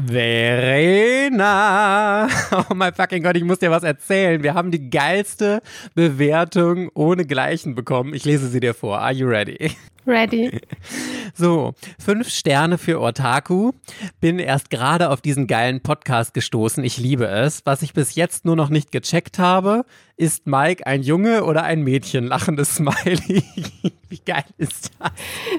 Verena! Oh mein fucking Gott, ich muss dir was erzählen. Wir haben die geilste Bewertung ohne Gleichen bekommen. Ich lese sie dir vor. Are you ready? Ready. So, fünf Sterne für Otaku. Bin erst gerade auf diesen geilen Podcast gestoßen. Ich liebe es. Was ich bis jetzt nur noch nicht gecheckt habe, ist Mike ein Junge oder ein Mädchen? Lachendes Smiley. Wie geil ist das?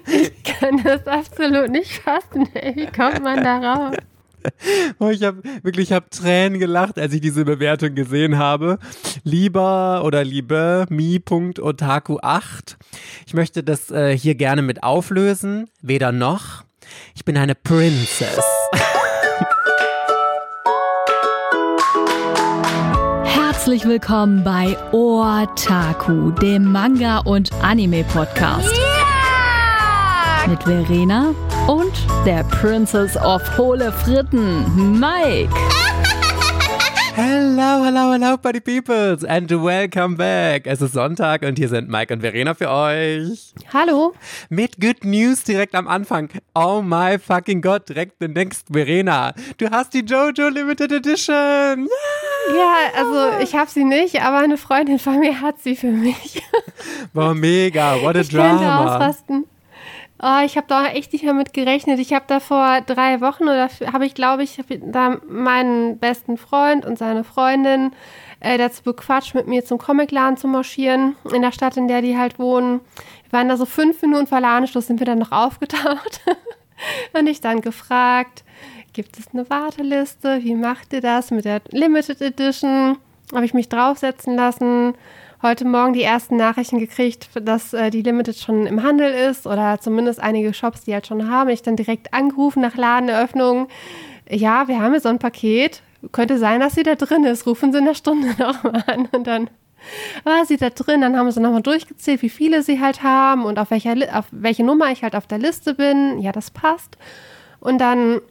Ich kann das absolut nicht fassen. Ey. Wie kommt man da raus? Oh, ich habe wirklich, ich habe Tränen gelacht, als ich diese Bewertung gesehen habe. Lieber oder liebe mi.otaku8. Ich möchte das äh, hier gerne mit auflösen. Weder noch. Ich bin eine Princess. Herzlich willkommen bei Otaku, dem Manga- und Anime-Podcast. Yeah! Mit Verena und der Princess of Hohle Fritten, Mike. Hello, hello, hello, Buddy Peoples and welcome back. Es ist Sonntag und hier sind Mike und Verena für euch. Hallo. Mit Good News direkt am Anfang. Oh my fucking God, direkt the next Verena. Du hast die Jojo Limited Edition. Yeah. Ja, also ich habe sie nicht, aber eine Freundin von mir hat sie für mich. Boah, mega, what a ich drama. Könnte ausrasten. Oh, ich habe da echt nicht mehr mit gerechnet. Ich habe da vor drei Wochen oder habe ich, glaube ich, da meinen besten Freund und seine Freundin äh, dazu bequatscht, mit mir zum Comicladen zu marschieren, in der Stadt, in der die halt wohnen. Wir waren da so fünf Minuten vor Ladenschluss, sind wir dann noch aufgetaucht. und ich dann gefragt, gibt es eine Warteliste? Wie macht ihr das mit der Limited Edition? Habe ich mich draufsetzen lassen heute Morgen die ersten Nachrichten gekriegt, dass äh, die Limited schon im Handel ist oder zumindest einige Shops, die halt schon haben. Ich dann direkt angerufen nach Ladeneröffnung. Ja, wir haben hier so ein Paket. Könnte sein, dass sie da drin ist. Rufen Sie in der Stunde nochmal an. Und dann war sie da drin. Dann haben sie nochmal durchgezählt, wie viele sie halt haben und auf, welcher, auf welche Nummer ich halt auf der Liste bin. Ja, das passt. Und dann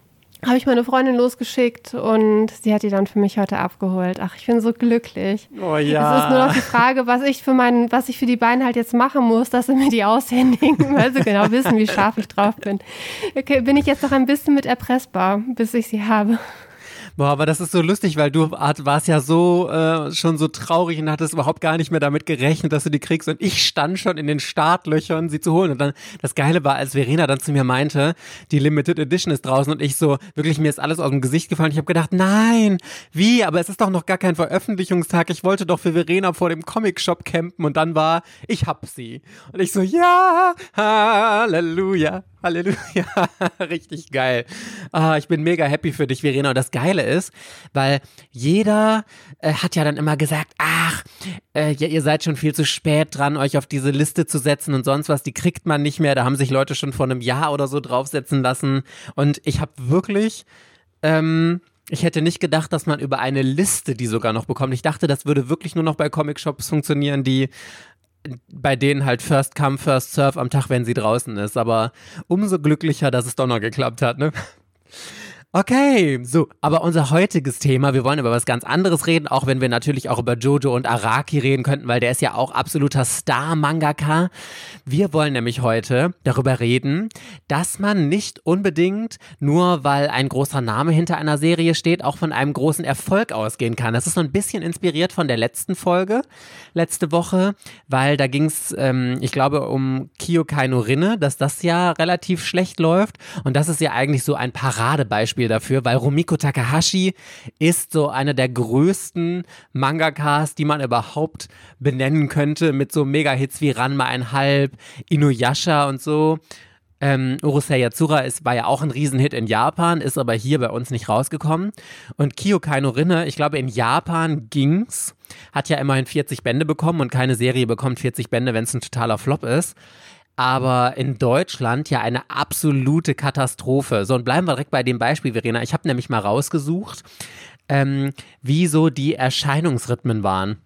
habe ich meine Freundin losgeschickt und sie hat die dann für mich heute abgeholt. Ach, ich bin so glücklich. Oh ja. Es ist nur noch die Frage, was ich für meinen, was ich für die beiden halt jetzt machen muss, dass sie mir die aushändigen, weil sie genau wissen, wie scharf ich drauf bin. Okay, bin ich jetzt noch ein bisschen mit erpressbar, bis ich sie habe. Boah, aber das ist so lustig, weil du warst ja so äh, schon so traurig und hattest überhaupt gar nicht mehr damit gerechnet, dass du die kriegst. Und ich stand schon in den Startlöchern, sie zu holen. Und dann das Geile war, als Verena dann zu mir meinte, die Limited Edition ist draußen und ich so, wirklich, mir ist alles aus dem Gesicht gefallen. Ich habe gedacht, nein, wie? Aber es ist doch noch gar kein Veröffentlichungstag. Ich wollte doch für Verena vor dem Comic-Shop campen und dann war, ich hab sie. Und ich so, ja, Halleluja. Halleluja, richtig geil. Ah, ich bin mega happy für dich, Verena. Und das Geile ist, weil jeder äh, hat ja dann immer gesagt, ach, äh, ja, ihr seid schon viel zu spät dran, euch auf diese Liste zu setzen und sonst was. Die kriegt man nicht mehr. Da haben sich Leute schon vor einem Jahr oder so draufsetzen lassen. Und ich habe wirklich ähm, ich hätte nicht gedacht, dass man über eine Liste die sogar noch bekommt. Ich dachte, das würde wirklich nur noch bei Comic-Shops funktionieren, die bei denen halt First Come, First Serve am Tag, wenn sie draußen ist. Aber umso glücklicher, dass es doch noch geklappt hat, ne? Okay, so, aber unser heutiges Thema, wir wollen über was ganz anderes reden, auch wenn wir natürlich auch über Jojo und Araki reden könnten, weil der ist ja auch absoluter Star-Mangaka. Wir wollen nämlich heute darüber reden, dass man nicht unbedingt nur, weil ein großer Name hinter einer Serie steht, auch von einem großen Erfolg ausgehen kann. Das ist so ein bisschen inspiriert von der letzten Folge, letzte Woche, weil da ging es, ähm, ich glaube, um Kyokai no Rinne, dass das ja relativ schlecht läuft und das ist ja eigentlich so ein Paradebeispiel Beispiel dafür, weil Rumiko Takahashi ist so einer der größten Mangakas, die man überhaupt benennen könnte, mit so Mega-Hits wie Ranma einhalb, Inuyasha und so. Ähm, Urusei Yatsura ist, war ja auch ein Riesenhit in Japan, ist aber hier bei uns nicht rausgekommen. Und Kyokai no Rinne, ich glaube, in Japan ging's, hat ja immerhin 40 Bände bekommen und keine Serie bekommt 40 Bände, wenn es ein totaler Flop ist aber in Deutschland ja eine absolute Katastrophe. So, und bleiben wir direkt bei dem Beispiel, Verena. Ich habe nämlich mal rausgesucht, ähm, wie so die Erscheinungsrhythmen waren.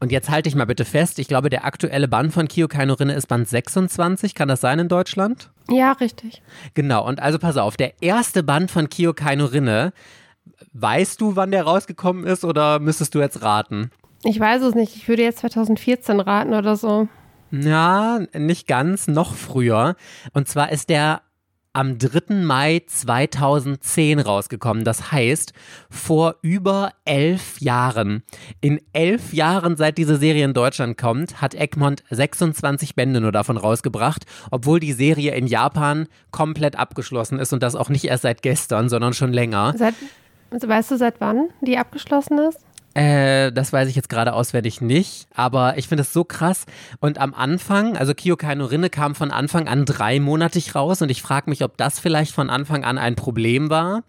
Und jetzt halte ich mal bitte fest, ich glaube, der aktuelle Band von Kyokai no Rinne ist Band 26, kann das sein in Deutschland? Ja, richtig. Genau, und also pass auf, der erste Band von Kyokai no Rinne, weißt du, wann der rausgekommen ist oder müsstest du jetzt raten? Ich weiß es nicht, ich würde jetzt 2014 raten oder so. Ja, nicht ganz, noch früher. Und zwar ist der am 3. Mai 2010 rausgekommen. Das heißt, vor über elf Jahren. In elf Jahren, seit diese Serie in Deutschland kommt, hat Egmont 26 Bände nur davon rausgebracht, obwohl die Serie in Japan komplett abgeschlossen ist und das auch nicht erst seit gestern, sondern schon länger. Seit, weißt du, seit wann die abgeschlossen ist? Äh, das weiß ich jetzt gerade auswendig nicht, aber ich finde es so krass. Und am Anfang, also Kyokai Rinne kam von Anfang an dreimonatig raus und ich frage mich, ob das vielleicht von Anfang an ein Problem war.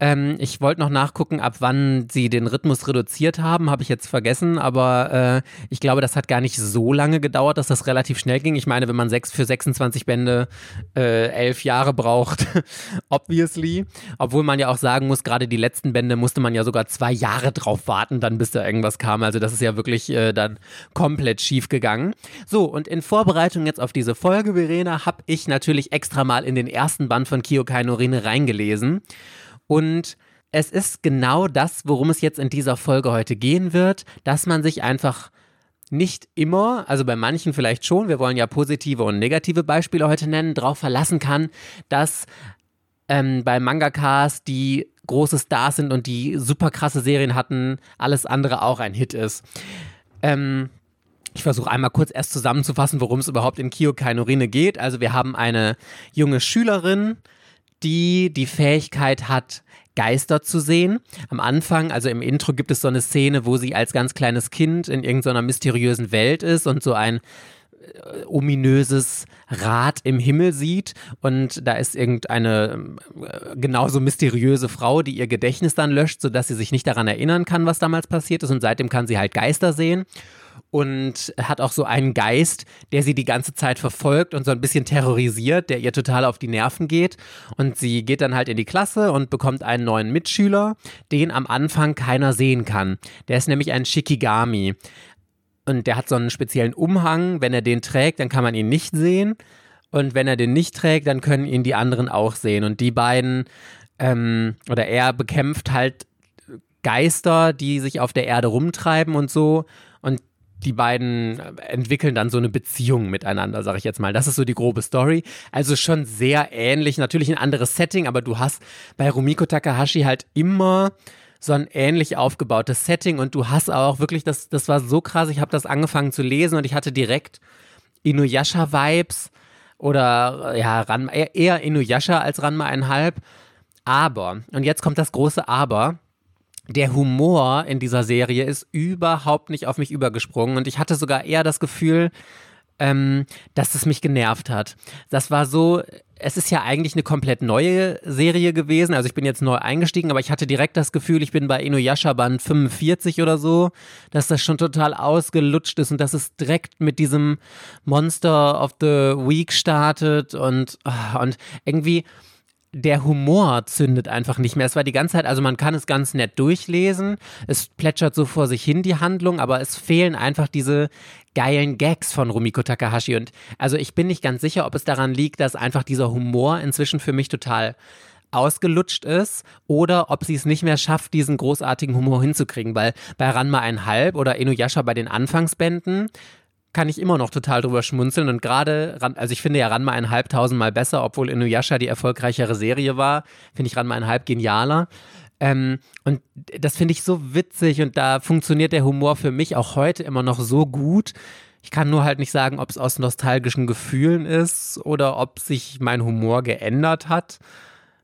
Ähm, ich wollte noch nachgucken, ab wann sie den Rhythmus reduziert haben, habe ich jetzt vergessen, aber äh, ich glaube, das hat gar nicht so lange gedauert, dass das relativ schnell ging. Ich meine, wenn man sechs für 26 Bände äh, elf Jahre braucht, obviously. Obwohl man ja auch sagen muss, gerade die letzten Bände musste man ja sogar zwei Jahre drauf warten, dann bis da irgendwas kam. Also das ist ja wirklich äh, dann komplett schief gegangen. So, und in Vorbereitung jetzt auf diese Folge, Verena, habe ich natürlich extra mal in den ersten Band von Kyokai Norine reingelesen. Und es ist genau das, worum es jetzt in dieser Folge heute gehen wird, dass man sich einfach nicht immer, also bei manchen vielleicht schon, wir wollen ja positive und negative Beispiele heute nennen, darauf verlassen kann, dass ähm, bei Mangakas, die große Stars sind und die super krasse Serien hatten, alles andere auch ein Hit ist. Ähm, ich versuche einmal kurz erst zusammenzufassen, worum es überhaupt in Kyokai Norine geht. Also wir haben eine junge Schülerin, die die Fähigkeit hat, Geister zu sehen. Am Anfang, also im Intro, gibt es so eine Szene, wo sie als ganz kleines Kind in irgendeiner mysteriösen Welt ist und so ein äh, ominöses Rad im Himmel sieht. Und da ist irgendeine äh, genauso mysteriöse Frau, die ihr Gedächtnis dann löscht, sodass sie sich nicht daran erinnern kann, was damals passiert ist. Und seitdem kann sie halt Geister sehen und hat auch so einen Geist, der sie die ganze Zeit verfolgt und so ein bisschen terrorisiert, der ihr total auf die Nerven geht. Und sie geht dann halt in die Klasse und bekommt einen neuen Mitschüler, den am Anfang keiner sehen kann. Der ist nämlich ein Shikigami. Und der hat so einen speziellen Umhang. Wenn er den trägt, dann kann man ihn nicht sehen. Und wenn er den nicht trägt, dann können ihn die anderen auch sehen. Und die beiden, ähm, oder er bekämpft halt Geister, die sich auf der Erde rumtreiben und so. Die beiden entwickeln dann so eine Beziehung miteinander, sag ich jetzt mal. Das ist so die grobe Story. Also schon sehr ähnlich, natürlich ein anderes Setting, aber du hast bei Rumiko Takahashi halt immer so ein ähnlich aufgebautes Setting und du hast auch wirklich, das, das war so krass, ich habe das angefangen zu lesen und ich hatte direkt Inuyasha-Vibes oder ja, Ranma, eher Inuyasha als Ranma einhalb. Aber, und jetzt kommt das große Aber, der Humor in dieser Serie ist überhaupt nicht auf mich übergesprungen und ich hatte sogar eher das Gefühl, ähm, dass es mich genervt hat. Das war so, es ist ja eigentlich eine komplett neue Serie gewesen. Also ich bin jetzt neu eingestiegen, aber ich hatte direkt das Gefühl, ich bin bei Inuyasha Band 45 oder so, dass das schon total ausgelutscht ist und dass es direkt mit diesem Monster of the Week startet und, ah, und irgendwie der Humor zündet einfach nicht mehr. Es war die ganze Zeit, also man kann es ganz nett durchlesen, es plätschert so vor sich hin die Handlung, aber es fehlen einfach diese geilen Gags von Rumiko Takahashi. Und also ich bin nicht ganz sicher, ob es daran liegt, dass einfach dieser Humor inzwischen für mich total ausgelutscht ist oder ob sie es nicht mehr schafft, diesen großartigen Humor hinzukriegen, weil bei Ranma einhalb oder Inuyasha bei den Anfangsbänden kann ich immer noch total drüber schmunzeln. Und gerade, also ich finde ja Ranma ein halb tausendmal besser, obwohl Inuyasha die erfolgreichere Serie war, finde ich Ranma ein halb genialer. Ähm, und das finde ich so witzig und da funktioniert der Humor für mich auch heute immer noch so gut. Ich kann nur halt nicht sagen, ob es aus nostalgischen Gefühlen ist oder ob sich mein Humor geändert hat.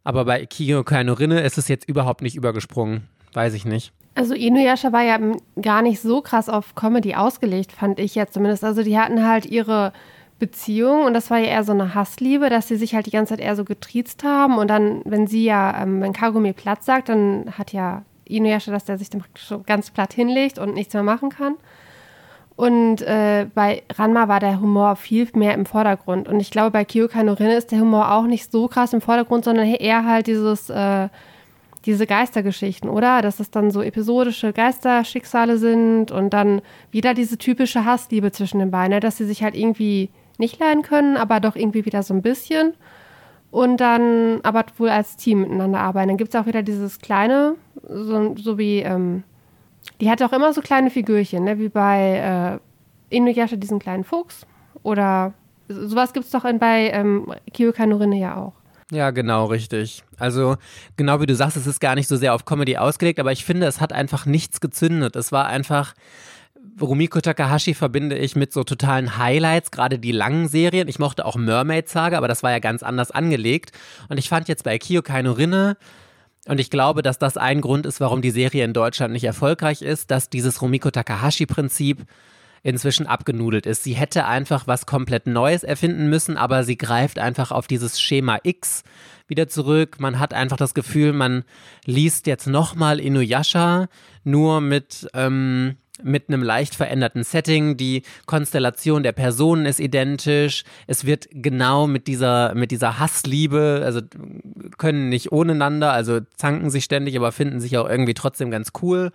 Aber bei Kiyo Kainorinne ist es jetzt überhaupt nicht übergesprungen. Weiß ich nicht. Also Inuyasha war ja gar nicht so krass auf Comedy ausgelegt, fand ich jetzt zumindest. Also die hatten halt ihre Beziehung und das war ja eher so eine Hassliebe, dass sie sich halt die ganze Zeit eher so getriezt haben und dann, wenn sie ja, ähm, wenn Kagome Platz sagt, dann hat ja Inuyasha, dass der sich dann praktisch so ganz platt hinlegt und nichts mehr machen kann. Und äh, bei Ranma war der Humor viel mehr im Vordergrund. Und ich glaube, bei Kyokai no ist der Humor auch nicht so krass im Vordergrund, sondern eher halt dieses äh, diese Geistergeschichten, oder? Dass es dann so episodische Geisterschicksale sind und dann wieder diese typische Hassliebe zwischen den beiden, ne? dass sie sich halt irgendwie nicht leiden können, aber doch irgendwie wieder so ein bisschen. Und dann aber wohl als Team miteinander arbeiten. Dann gibt es auch wieder dieses kleine, so, so wie, ähm, die hat auch immer so kleine Figürchen, ne? wie bei äh, Inuyasha diesen kleinen Fuchs. Oder sowas gibt es doch in, bei ähm, Kyokai no Rinne ja auch. Ja, genau, richtig. Also, genau wie du sagst, es ist gar nicht so sehr auf Comedy ausgelegt, aber ich finde, es hat einfach nichts gezündet. Es war einfach. Rumiko Takahashi verbinde ich mit so totalen Highlights, gerade die langen Serien. Ich mochte auch Mermaid Saga, aber das war ja ganz anders angelegt. Und ich fand jetzt bei Kyokai no Rinne, und ich glaube, dass das ein Grund ist, warum die Serie in Deutschland nicht erfolgreich ist, dass dieses Rumiko Takahashi-Prinzip inzwischen abgenudelt ist. Sie hätte einfach was komplett Neues erfinden müssen, aber sie greift einfach auf dieses Schema X wieder zurück. Man hat einfach das Gefühl, man liest jetzt nochmal Inuyasha, nur mit ähm, mit einem leicht veränderten Setting. Die Konstellation der Personen ist identisch. Es wird genau mit dieser, mit dieser Hassliebe, also können nicht ohneinander, also zanken sich ständig, aber finden sich auch irgendwie trotzdem ganz cool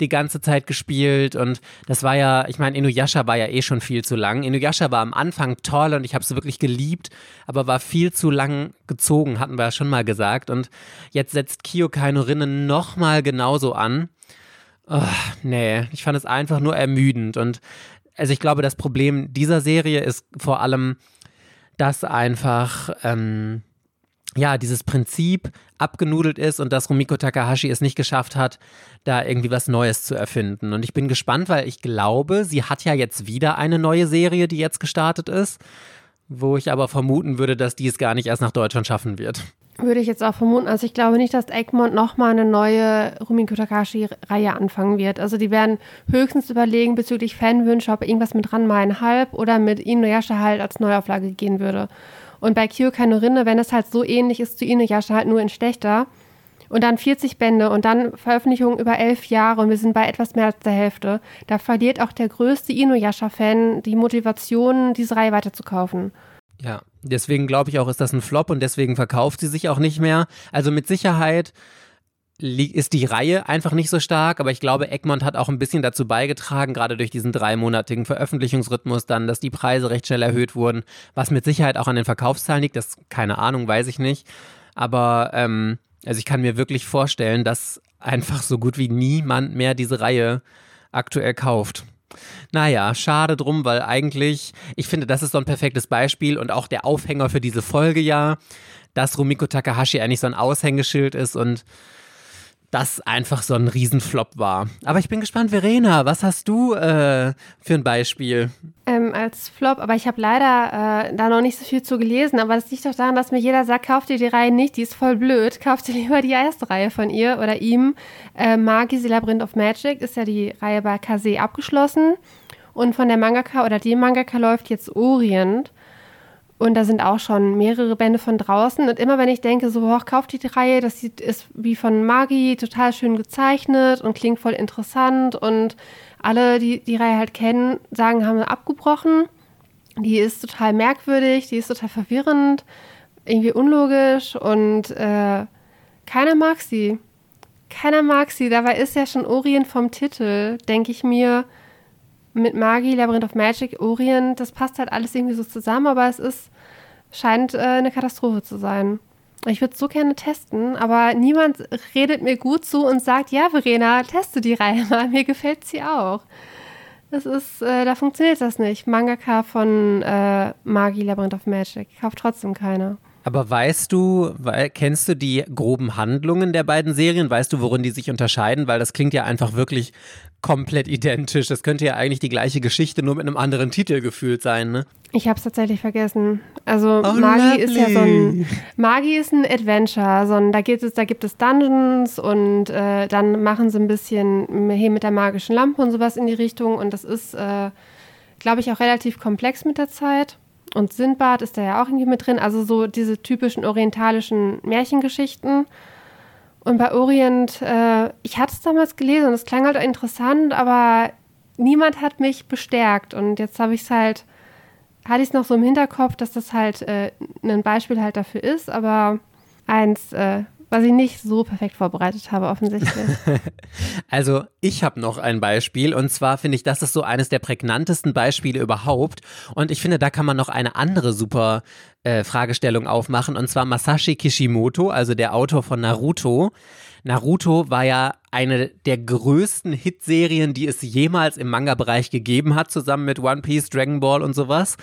die ganze Zeit gespielt. Und das war ja, ich meine, Inuyasha war ja eh schon viel zu lang. Inuyasha war am Anfang toll und ich habe es wirklich geliebt, aber war viel zu lang gezogen, hatten wir ja schon mal gesagt. Und jetzt setzt Kyokai no Rinnen nochmal genauso an. Oh, nee, ich fand es einfach nur ermüdend. Und also ich glaube, das Problem dieser Serie ist vor allem, dass einfach, ähm, ja, dieses Prinzip abgenudelt ist und dass Rumiko Takahashi es nicht geschafft hat, da irgendwie was Neues zu erfinden. Und ich bin gespannt, weil ich glaube, sie hat ja jetzt wieder eine neue Serie, die jetzt gestartet ist, wo ich aber vermuten würde, dass die es gar nicht erst nach Deutschland schaffen wird. Würde ich jetzt auch vermuten. Also ich glaube nicht, dass Egmont nochmal eine neue Rumiko Takashi-Reihe anfangen wird. Also die werden höchstens überlegen bezüglich Fanwünsche, ob irgendwas mit Ranma Halb oder mit Inuyasha halt als Neuauflage gehen würde. Und bei Kyokai no Rinne, wenn es halt so ähnlich ist zu Inuyasha, halt nur in schlechter, und dann 40 Bände und dann Veröffentlichungen über elf Jahre und wir sind bei etwas mehr als der Hälfte, da verliert auch der größte Inuyasha-Fan die Motivation, diese Reihe weiterzukaufen. Ja, deswegen glaube ich auch, ist das ein Flop und deswegen verkauft sie sich auch nicht mehr. Also mit Sicherheit ist die Reihe einfach nicht so stark, aber ich glaube, Egmont hat auch ein bisschen dazu beigetragen, gerade durch diesen dreimonatigen Veröffentlichungsrhythmus dann, dass die Preise recht schnell erhöht wurden, was mit Sicherheit auch an den Verkaufszahlen liegt, das keine Ahnung, weiß ich nicht. Aber ähm, also ich kann mir wirklich vorstellen, dass einfach so gut wie niemand mehr diese Reihe aktuell kauft. Naja, schade drum, weil eigentlich, ich finde, das ist so ein perfektes Beispiel und auch der Aufhänger für diese Folge ja, dass Rumiko Takahashi eigentlich so ein Aushängeschild ist und das einfach so ein Riesenflop war. Aber ich bin gespannt, Verena, was hast du äh, für ein Beispiel? Ähm, als Flop, aber ich habe leider äh, da noch nicht so viel zu gelesen, aber das liegt doch daran, dass mir jeder sagt, kauft dir die Reihe nicht, die ist voll blöd, kauft dir lieber die erste Reihe von ihr oder ihm. Äh, Magis Labyrinth of Magic ist ja die Reihe bei Kase abgeschlossen und von der Mangaka oder dem Mangaka läuft jetzt Orient. Und da sind auch schon mehrere Bände von draußen. Und immer wenn ich denke, so, boah, kauft die Reihe, das sieht, ist wie von Magi total schön gezeichnet und klingt voll interessant. Und alle, die die Reihe halt kennen, sagen, haben sie abgebrochen. Die ist total merkwürdig, die ist total verwirrend, irgendwie unlogisch und äh, keiner mag sie. Keiner mag sie. Dabei ist ja schon Orient vom Titel, denke ich mir mit Magi, Labyrinth of Magic, Orient, das passt halt alles irgendwie so zusammen, aber es ist, scheint äh, eine Katastrophe zu sein. Ich würde es so gerne testen, aber niemand redet mir gut zu und sagt, ja, Verena, teste die Reihe mal, mir gefällt sie auch. Das ist, äh, da funktioniert das nicht. Mangaka von äh, Magi, Labyrinth of Magic. Kauft trotzdem keiner. Aber weißt du, kennst du die groben Handlungen der beiden Serien? Weißt du, worin die sich unterscheiden? Weil das klingt ja einfach wirklich komplett identisch. Das könnte ja eigentlich die gleiche Geschichte nur mit einem anderen Titel gefühlt sein, ne? Ich habe es tatsächlich vergessen. Also oh, Magi lovely. ist ja so ein Magi ist ein Adventure. So ein, da, gibt es, da gibt es Dungeons und äh, dann machen sie ein bisschen hier mit der magischen Lampe und sowas in die Richtung. Und das ist, äh, glaube ich, auch relativ komplex mit der Zeit. Und Sindbad ist da ja auch irgendwie mit drin. Also so diese typischen orientalischen Märchengeschichten. Und bei Orient, äh, ich hatte es damals gelesen und es klang halt interessant, aber niemand hat mich bestärkt. Und jetzt habe ich es halt, hatte ich es noch so im Hinterkopf, dass das halt äh, ein Beispiel halt dafür ist, aber eins, äh, was ich nicht so perfekt vorbereitet habe, offensichtlich. also, ich habe noch ein Beispiel und zwar finde ich, das ist so eines der prägnantesten Beispiele überhaupt. Und ich finde, da kann man noch eine andere super äh, Fragestellung aufmachen und zwar Masashi Kishimoto, also der Autor von Naruto. Naruto war ja eine der größten Hitserien, die es jemals im Manga-Bereich gegeben hat, zusammen mit One Piece, Dragon Ball und sowas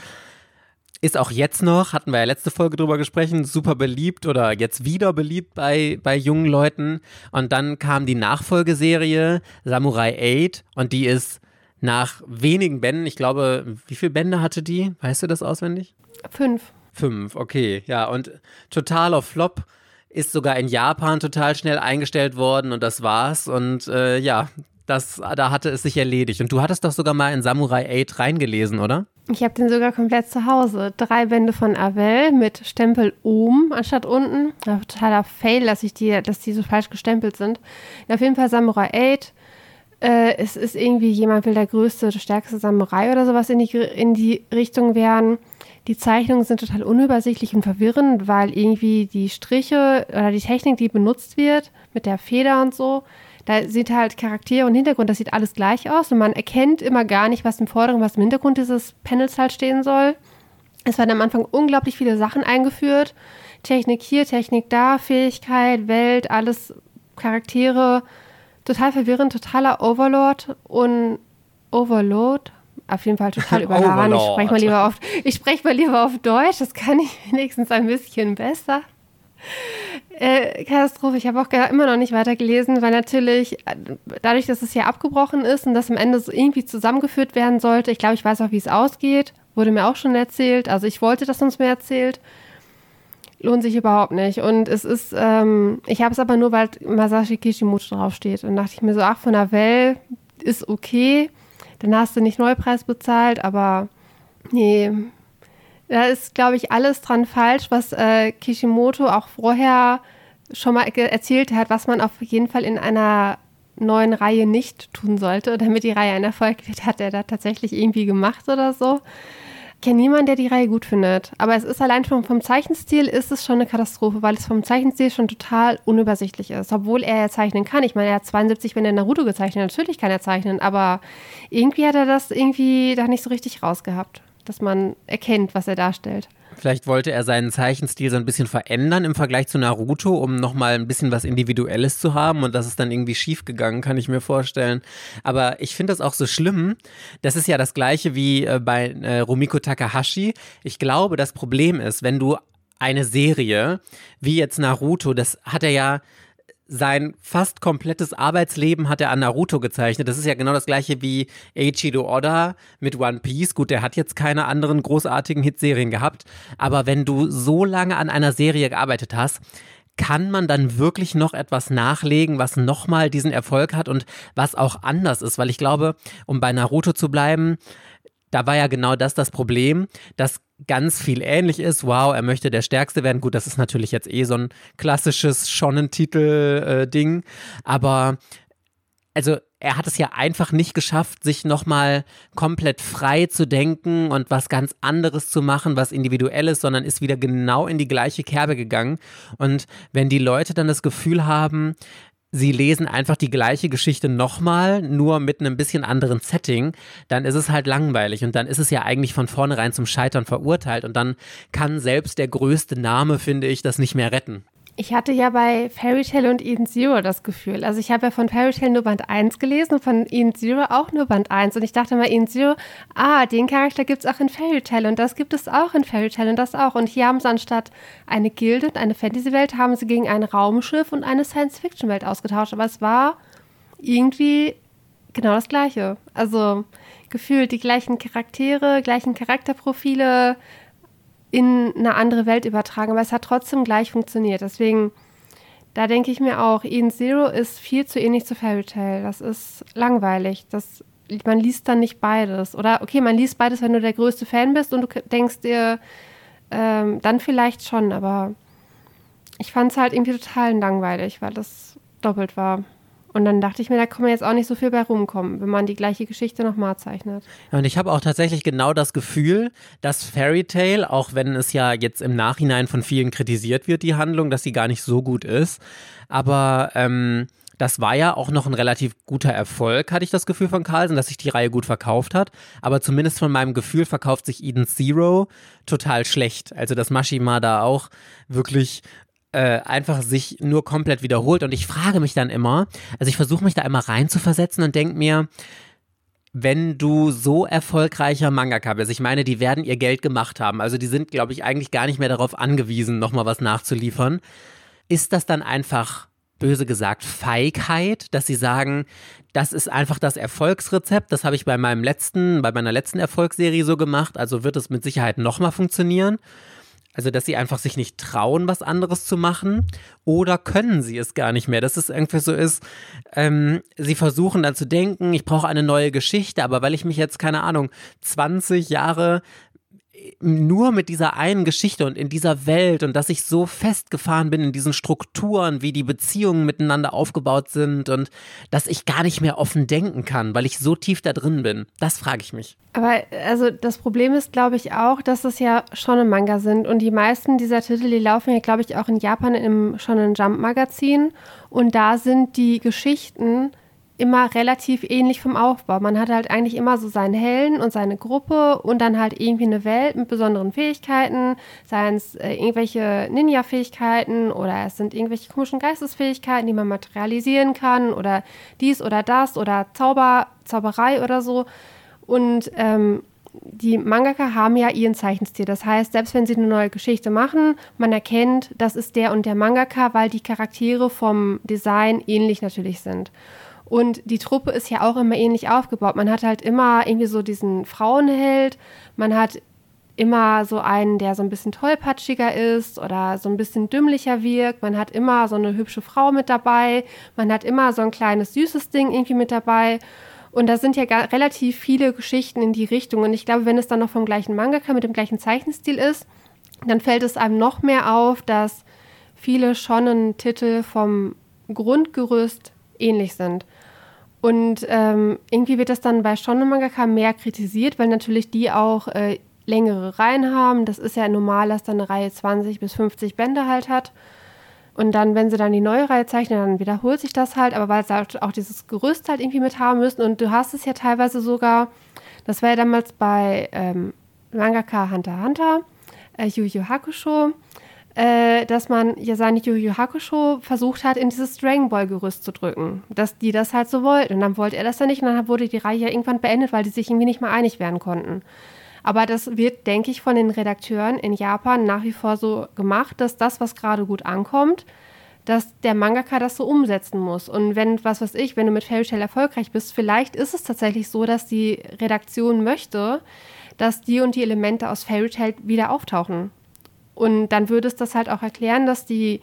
ist auch jetzt noch, hatten wir ja letzte Folge drüber gesprochen, super beliebt oder jetzt wieder beliebt bei, bei jungen Leuten. Und dann kam die Nachfolgeserie Samurai 8 und die ist nach wenigen Bänden, ich glaube, wie viele Bände hatte die? Weißt du das auswendig? Fünf. Fünf, okay, ja. Und totaler Flop ist sogar in Japan total schnell eingestellt worden und das war's. Und äh, ja, das, da hatte es sich erledigt. Und du hattest doch sogar mal in Samurai 8 reingelesen, oder? Ich habe den sogar komplett zu Hause. Drei Bände von Avell mit Stempel oben anstatt unten. Ja, totaler Fail, dass, ich die, dass die so falsch gestempelt sind. auf jeden Fall Samurai 8. Äh, es ist irgendwie, jemand will der größte, der stärkste Samurai oder sowas in die, in die Richtung werden. Die Zeichnungen sind total unübersichtlich und verwirrend, weil irgendwie die Striche oder die Technik, die benutzt wird, mit der Feder und so, da sieht halt Charaktere und Hintergrund, das sieht alles gleich aus und man erkennt immer gar nicht, was im Vorderen, was im Hintergrund dieses Panels halt stehen soll. Es werden am Anfang unglaublich viele Sachen eingeführt. Technik hier, Technik da, Fähigkeit, Welt, alles Charaktere. Total verwirrend, totaler Overlord und Overload. Auf jeden Fall total überladen. ich spreche mal lieber auf, ich spreche mal lieber auf Deutsch, das kann ich wenigstens ein bisschen besser. Äh, Katastrophe. Ich habe auch immer noch nicht weitergelesen, weil natürlich äh, dadurch, dass es hier abgebrochen ist und das am Ende so irgendwie zusammengeführt werden sollte, ich glaube, ich weiß auch, wie es ausgeht, wurde mir auch schon erzählt. Also ich wollte, dass uns mehr erzählt. Lohnt sich überhaupt nicht. Und es ist, ähm, ich habe es aber nur, weil Masashi Kishimoto draufsteht. Und dachte ich mir so, ach, von der Well ist okay. Dann hast du nicht Neupreis bezahlt, aber nee, da ist, glaube ich, alles dran falsch, was äh, Kishimoto auch vorher schon mal erzählt hat, was man auf jeden Fall in einer neuen Reihe nicht tun sollte, damit die Reihe ein Erfolg wird, hat er da tatsächlich irgendwie gemacht oder so. Ich kenne niemanden, der die Reihe gut findet. Aber es ist allein schon vom Zeichenstil ist es schon eine Katastrophe, weil es vom Zeichenstil schon total unübersichtlich ist. Obwohl er ja zeichnen kann. Ich meine, er hat 72, wenn er Naruto gezeichnet hat. Natürlich kann er zeichnen, aber irgendwie hat er das irgendwie da nicht so richtig rausgehabt dass man erkennt, was er darstellt. Vielleicht wollte er seinen Zeichenstil so ein bisschen verändern im Vergleich zu Naruto, um nochmal ein bisschen was Individuelles zu haben und das ist dann irgendwie schief gegangen, kann ich mir vorstellen. Aber ich finde das auch so schlimm. Das ist ja das gleiche wie äh, bei äh, Rumiko Takahashi. Ich glaube, das Problem ist, wenn du eine Serie wie jetzt Naruto, das hat er ja sein fast komplettes Arbeitsleben hat er an Naruto gezeichnet. Das ist ja genau das gleiche wie Eiichiro Oda mit One Piece. Gut, der hat jetzt keine anderen großartigen Hitserien gehabt, aber wenn du so lange an einer Serie gearbeitet hast, kann man dann wirklich noch etwas nachlegen, was nochmal diesen Erfolg hat und was auch anders ist? Weil ich glaube, um bei Naruto zu bleiben, da war ja genau das das Problem, dass ganz viel ähnlich ist. Wow, er möchte der Stärkste werden. Gut, das ist natürlich jetzt eh so ein klassisches Schonentitel-Ding. Aber also er hat es ja einfach nicht geschafft, sich nochmal komplett frei zu denken und was ganz anderes zu machen, was individuelles, sondern ist wieder genau in die gleiche Kerbe gegangen. Und wenn die Leute dann das Gefühl haben, sie lesen einfach die gleiche Geschichte nochmal, nur mit einem bisschen anderen Setting, dann ist es halt langweilig und dann ist es ja eigentlich von vornherein zum Scheitern verurteilt und dann kann selbst der größte Name, finde ich, das nicht mehr retten. Ich hatte ja bei Fairy Tale und Eden Zero das Gefühl. Also ich habe ja von Fairy Tale nur Band 1 gelesen und von Eden Zero auch nur Band 1. Und ich dachte mal, Eden Zero, ah, den Charakter gibt es auch in Fairy Tale und das gibt es auch in Fairy Tale und das auch. Und hier haben sie anstatt eine Gilde und eine Fantasy-Welt, haben sie gegen ein Raumschiff und eine Science-Fiction-Welt ausgetauscht. Aber es war irgendwie genau das Gleiche. Also gefühlt die gleichen Charaktere, gleichen Charakterprofile, in eine andere Welt übertragen, aber es hat trotzdem gleich funktioniert. Deswegen, da denke ich mir auch, Eden Zero ist viel zu ähnlich zu Fairy Tale. Das ist langweilig. Das, man liest dann nicht beides. Oder okay, man liest beides, wenn du der größte Fan bist und du denkst dir, ähm, dann vielleicht schon, aber ich fand es halt irgendwie total langweilig, weil das doppelt war. Und dann dachte ich mir, da kann man jetzt auch nicht so viel bei rumkommen, wenn man die gleiche Geschichte nochmal zeichnet. Ja, und ich habe auch tatsächlich genau das Gefühl, dass Fairy Tale, auch wenn es ja jetzt im Nachhinein von vielen kritisiert wird, die Handlung, dass sie gar nicht so gut ist, aber ähm, das war ja auch noch ein relativ guter Erfolg, hatte ich das Gefühl von Carlsen, dass sich die Reihe gut verkauft hat. Aber zumindest von meinem Gefühl verkauft sich Eden Zero total schlecht. Also, dass Mashima da auch wirklich äh, einfach sich nur komplett wiederholt. Und ich frage mich dann immer, also ich versuche mich da immer reinzuversetzen und denke mir, wenn du so erfolgreicher Mangaka bist, ich meine, die werden ihr Geld gemacht haben, also die sind, glaube ich, eigentlich gar nicht mehr darauf angewiesen, nochmal was nachzuliefern. Ist das dann einfach, böse gesagt, Feigheit, dass sie sagen, das ist einfach das Erfolgsrezept, das habe ich bei meinem letzten, bei meiner letzten Erfolgsserie so gemacht, also wird es mit Sicherheit nochmal funktionieren? Also, dass sie einfach sich nicht trauen, was anderes zu machen oder können sie es gar nicht mehr. Dass es irgendwie so ist, ähm, sie versuchen dann zu denken, ich brauche eine neue Geschichte, aber weil ich mich jetzt, keine Ahnung, 20 Jahre nur mit dieser einen Geschichte und in dieser Welt und dass ich so festgefahren bin in diesen Strukturen, wie die Beziehungen miteinander aufgebaut sind und dass ich gar nicht mehr offen denken kann, weil ich so tief da drin bin. Das frage ich mich. Aber also das Problem ist, glaube ich, auch, dass es ja Shonen Manga sind und die meisten dieser Titel, die laufen ja, glaube ich, auch in Japan im Shonen Jump Magazin und da sind die Geschichten immer relativ ähnlich vom Aufbau. Man hat halt eigentlich immer so seinen Helden und seine Gruppe und dann halt irgendwie eine Welt mit besonderen Fähigkeiten, seien es äh, irgendwelche Ninja-Fähigkeiten oder es sind irgendwelche komischen Geistesfähigkeiten, die man materialisieren kann oder dies oder das oder Zauber, Zauberei oder so. Und ähm, die Mangaka haben ja ihren Zeichenstil. Das heißt, selbst wenn sie eine neue Geschichte machen, man erkennt, das ist der und der Mangaka, weil die Charaktere vom Design ähnlich natürlich sind. Und die Truppe ist ja auch immer ähnlich aufgebaut. Man hat halt immer irgendwie so diesen Frauenheld, man hat immer so einen, der so ein bisschen tollpatschiger ist oder so ein bisschen dümmlicher wirkt. Man hat immer so eine hübsche Frau mit dabei. Man hat immer so ein kleines süßes Ding irgendwie mit dabei. Und da sind ja relativ viele Geschichten in die Richtung. Und ich glaube, wenn es dann noch vom gleichen Mangaka mit dem gleichen Zeichenstil ist, dann fällt es einem noch mehr auf, dass viele Shonen-Titel vom Grundgerüst ähnlich sind. Und ähm, irgendwie wird das dann bei Shonen Mangaka mehr kritisiert, weil natürlich die auch äh, längere Reihen haben. Das ist ja normal, dass dann eine Reihe 20 bis 50 Bände halt hat. Und dann, wenn sie dann die neue Reihe zeichnen, dann wiederholt sich das halt, aber weil sie halt auch dieses Gerüst halt irgendwie mit haben müssen. Und du hast es ja teilweise sogar, das war ja damals bei ähm, Mangaka Hunter Hunter, äh, Yu Yu Hakusho, äh, dass man seine Yu Yu Hakusho versucht hat, in dieses Dragon Ball Gerüst zu drücken. Dass die das halt so wollten. Und dann wollte er das ja nicht und dann wurde die Reihe ja irgendwann beendet, weil die sich irgendwie nicht mehr einig werden konnten. Aber das wird, denke ich, von den Redakteuren in Japan nach wie vor so gemacht, dass das, was gerade gut ankommt, dass der Mangaka das so umsetzen muss. Und wenn, was weiß ich, wenn du mit Fairy Tail erfolgreich bist, vielleicht ist es tatsächlich so, dass die Redaktion möchte, dass die und die Elemente aus Fairy Tail wieder auftauchen. Und dann würde es das halt auch erklären, dass die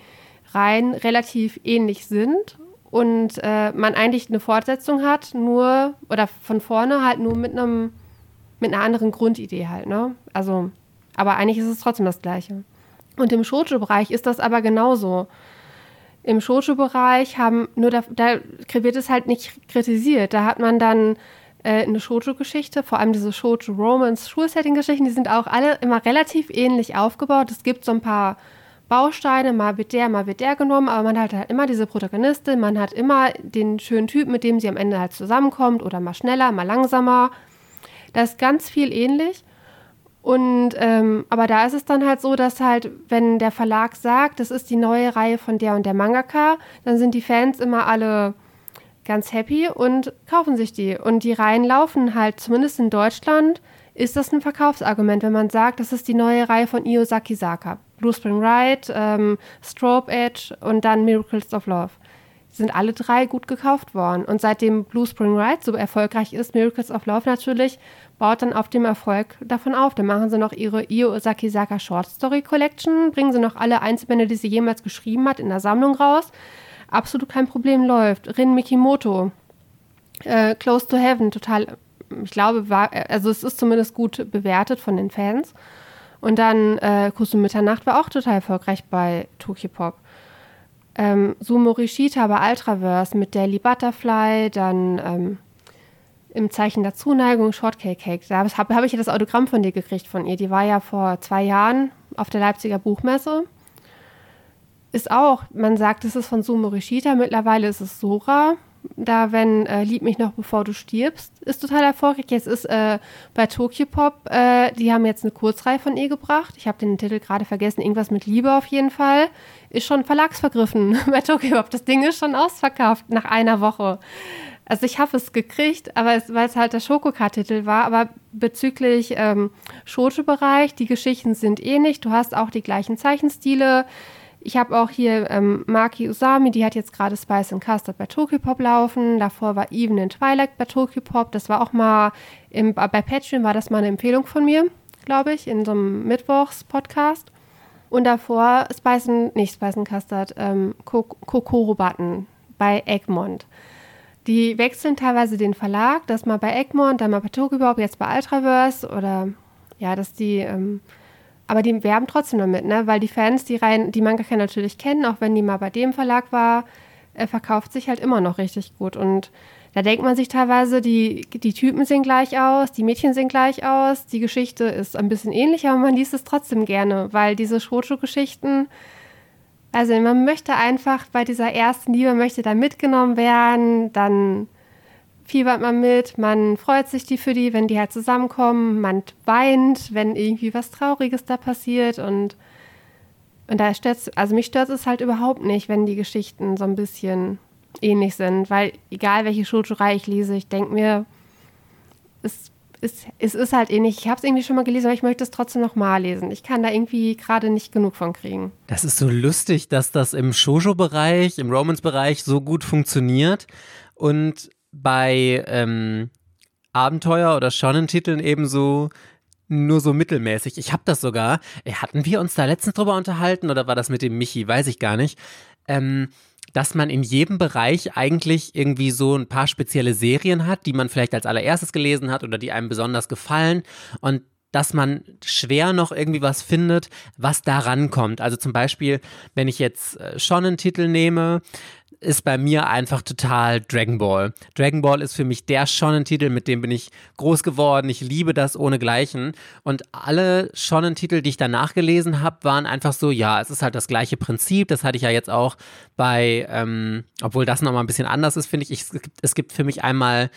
Reihen relativ ähnlich sind und äh, man eigentlich eine Fortsetzung hat, nur oder von vorne halt nur mit einem mit einer anderen Grundidee halt, ne? Also, aber eigentlich ist es trotzdem das Gleiche. Und im Shoujo-Bereich ist das aber genauso. Im Shoujo-Bereich haben nur da, da wird es halt nicht kritisiert. Da hat man dann äh, eine Shoujo-Geschichte, vor allem diese Shoujo-Romance-Schulsetting-Geschichten, die sind auch alle immer relativ ähnlich aufgebaut. Es gibt so ein paar Bausteine, mal wird der, mal wird der genommen, aber man hat halt immer diese Protagonistin, man hat immer den schönen Typ, mit dem sie am Ende halt zusammenkommt oder mal schneller, mal langsamer. Da ist ganz viel ähnlich. Und ähm, aber da ist es dann halt so, dass halt, wenn der Verlag sagt, das ist die neue Reihe von der und der Mangaka, dann sind die Fans immer alle ganz happy und kaufen sich die. Und die Reihen laufen halt, zumindest in Deutschland, ist das ein Verkaufsargument, wenn man sagt, das ist die neue Reihe von Io Sakisaka. Blue Spring Ride, ähm, Strobe Edge und dann Miracles of Love. Die sind alle drei gut gekauft worden. Und seitdem Blue Spring Ride so erfolgreich ist, Miracles of Love natürlich, baut dann auf dem Erfolg davon auf. Dann machen sie noch ihre Io Sakisaka Short Story Collection, bringen sie noch alle Einzelbände, die sie jemals geschrieben hat, in der Sammlung raus absolut kein Problem läuft. Rin Mikimoto, äh, Close to Heaven, total, ich glaube, war, also es ist zumindest gut bewertet von den Fans. Und dann äh, Kuss Mitternacht war auch total erfolgreich bei Tokyo Pop. Ähm, Sumo Rishita bei Ultraverse mit Daily Butterfly, dann ähm, im Zeichen der Zuneigung Shortcake Cake. Da habe hab ich ja das Autogramm von dir gekriegt von ihr. Die war ja vor zwei Jahren auf der Leipziger Buchmesse ist auch, man sagt, es ist von Sumo Rishita, mittlerweile ist es Sora. Da, wenn äh, Lieb mich noch bevor du stirbst, ist total erfolgreich. Jetzt ist äh, bei Tokyo Pop, äh, die haben jetzt eine Kurzreihe von ihr gebracht. Ich habe den Titel gerade vergessen, irgendwas mit Liebe auf jeden Fall. Ist schon verlagsvergriffen bei Tokyo Pop. Das Ding ist schon ausverkauft nach einer Woche. Also ich habe es gekriegt, aber es, weil es halt der Schokokart-Titel war. Aber bezüglich ähm, Schote-Bereich, die Geschichten sind ähnlich. Du hast auch die gleichen Zeichenstile. Ich habe auch hier ähm, Maki Usami, die hat jetzt gerade Spice and Custard bei Tokyopop laufen. Davor war Even in Twilight bei Tokyopop. Das war auch mal, im, bei Patreon war das mal eine Empfehlung von mir, glaube ich, in so einem Mittwochs-Podcast. Und davor Spice and, nicht Spice and Custard, ähm, Kokoro Button bei Egmont. Die wechseln teilweise den Verlag, das mal bei Egmont, dann mal bei Tokyopop, jetzt bei Ultraverse oder ja, dass die ähm, aber die werben trotzdem damit, ne? Weil die Fans, die rein, die Mangaka natürlich kennen, auch wenn die mal bei dem Verlag war, äh, verkauft sich halt immer noch richtig gut. Und da denkt man sich teilweise, die, die Typen sehen gleich aus, die Mädchen sehen gleich aus, die Geschichte ist ein bisschen ähnlich, aber man liest es trotzdem gerne, weil diese Shoujo-Geschichten, also man möchte einfach bei dieser ersten Liebe, möchte da mitgenommen werden, dann fiebert man mit, man freut sich die für die, wenn die halt zusammenkommen, man weint, wenn irgendwie was Trauriges da passiert und, und da stört also mich stört es halt überhaupt nicht, wenn die Geschichten so ein bisschen ähnlich sind, weil egal welche Shoujo-Reihe ich lese, ich denke mir, es, es, es ist halt ähnlich. Ich habe es irgendwie schon mal gelesen, aber ich möchte es trotzdem noch mal lesen. Ich kann da irgendwie gerade nicht genug von kriegen. Das ist so lustig, dass das im Shoujo-Bereich, im Romance-Bereich so gut funktioniert und bei ähm, Abenteuer- oder Shonen-Titeln ebenso nur so mittelmäßig. Ich habe das sogar. Äh, hatten wir uns da letztens drüber unterhalten oder war das mit dem Michi? Weiß ich gar nicht. Ähm, dass man in jedem Bereich eigentlich irgendwie so ein paar spezielle Serien hat, die man vielleicht als allererstes gelesen hat oder die einem besonders gefallen und dass man schwer noch irgendwie was findet, was da rankommt. Also zum Beispiel, wenn ich jetzt äh, schon einen Titel nehme, ist bei mir einfach total Dragon Ball. Dragon Ball ist für mich der Shonen-Titel, mit dem bin ich groß geworden. Ich liebe das ohnegleichen. Und alle Shonen-Titel, die ich danach gelesen habe, waren einfach so, ja, es ist halt das gleiche Prinzip. Das hatte ich ja jetzt auch bei, ähm, obwohl das nochmal ein bisschen anders ist, finde ich. ich es, gibt, es gibt für mich einmal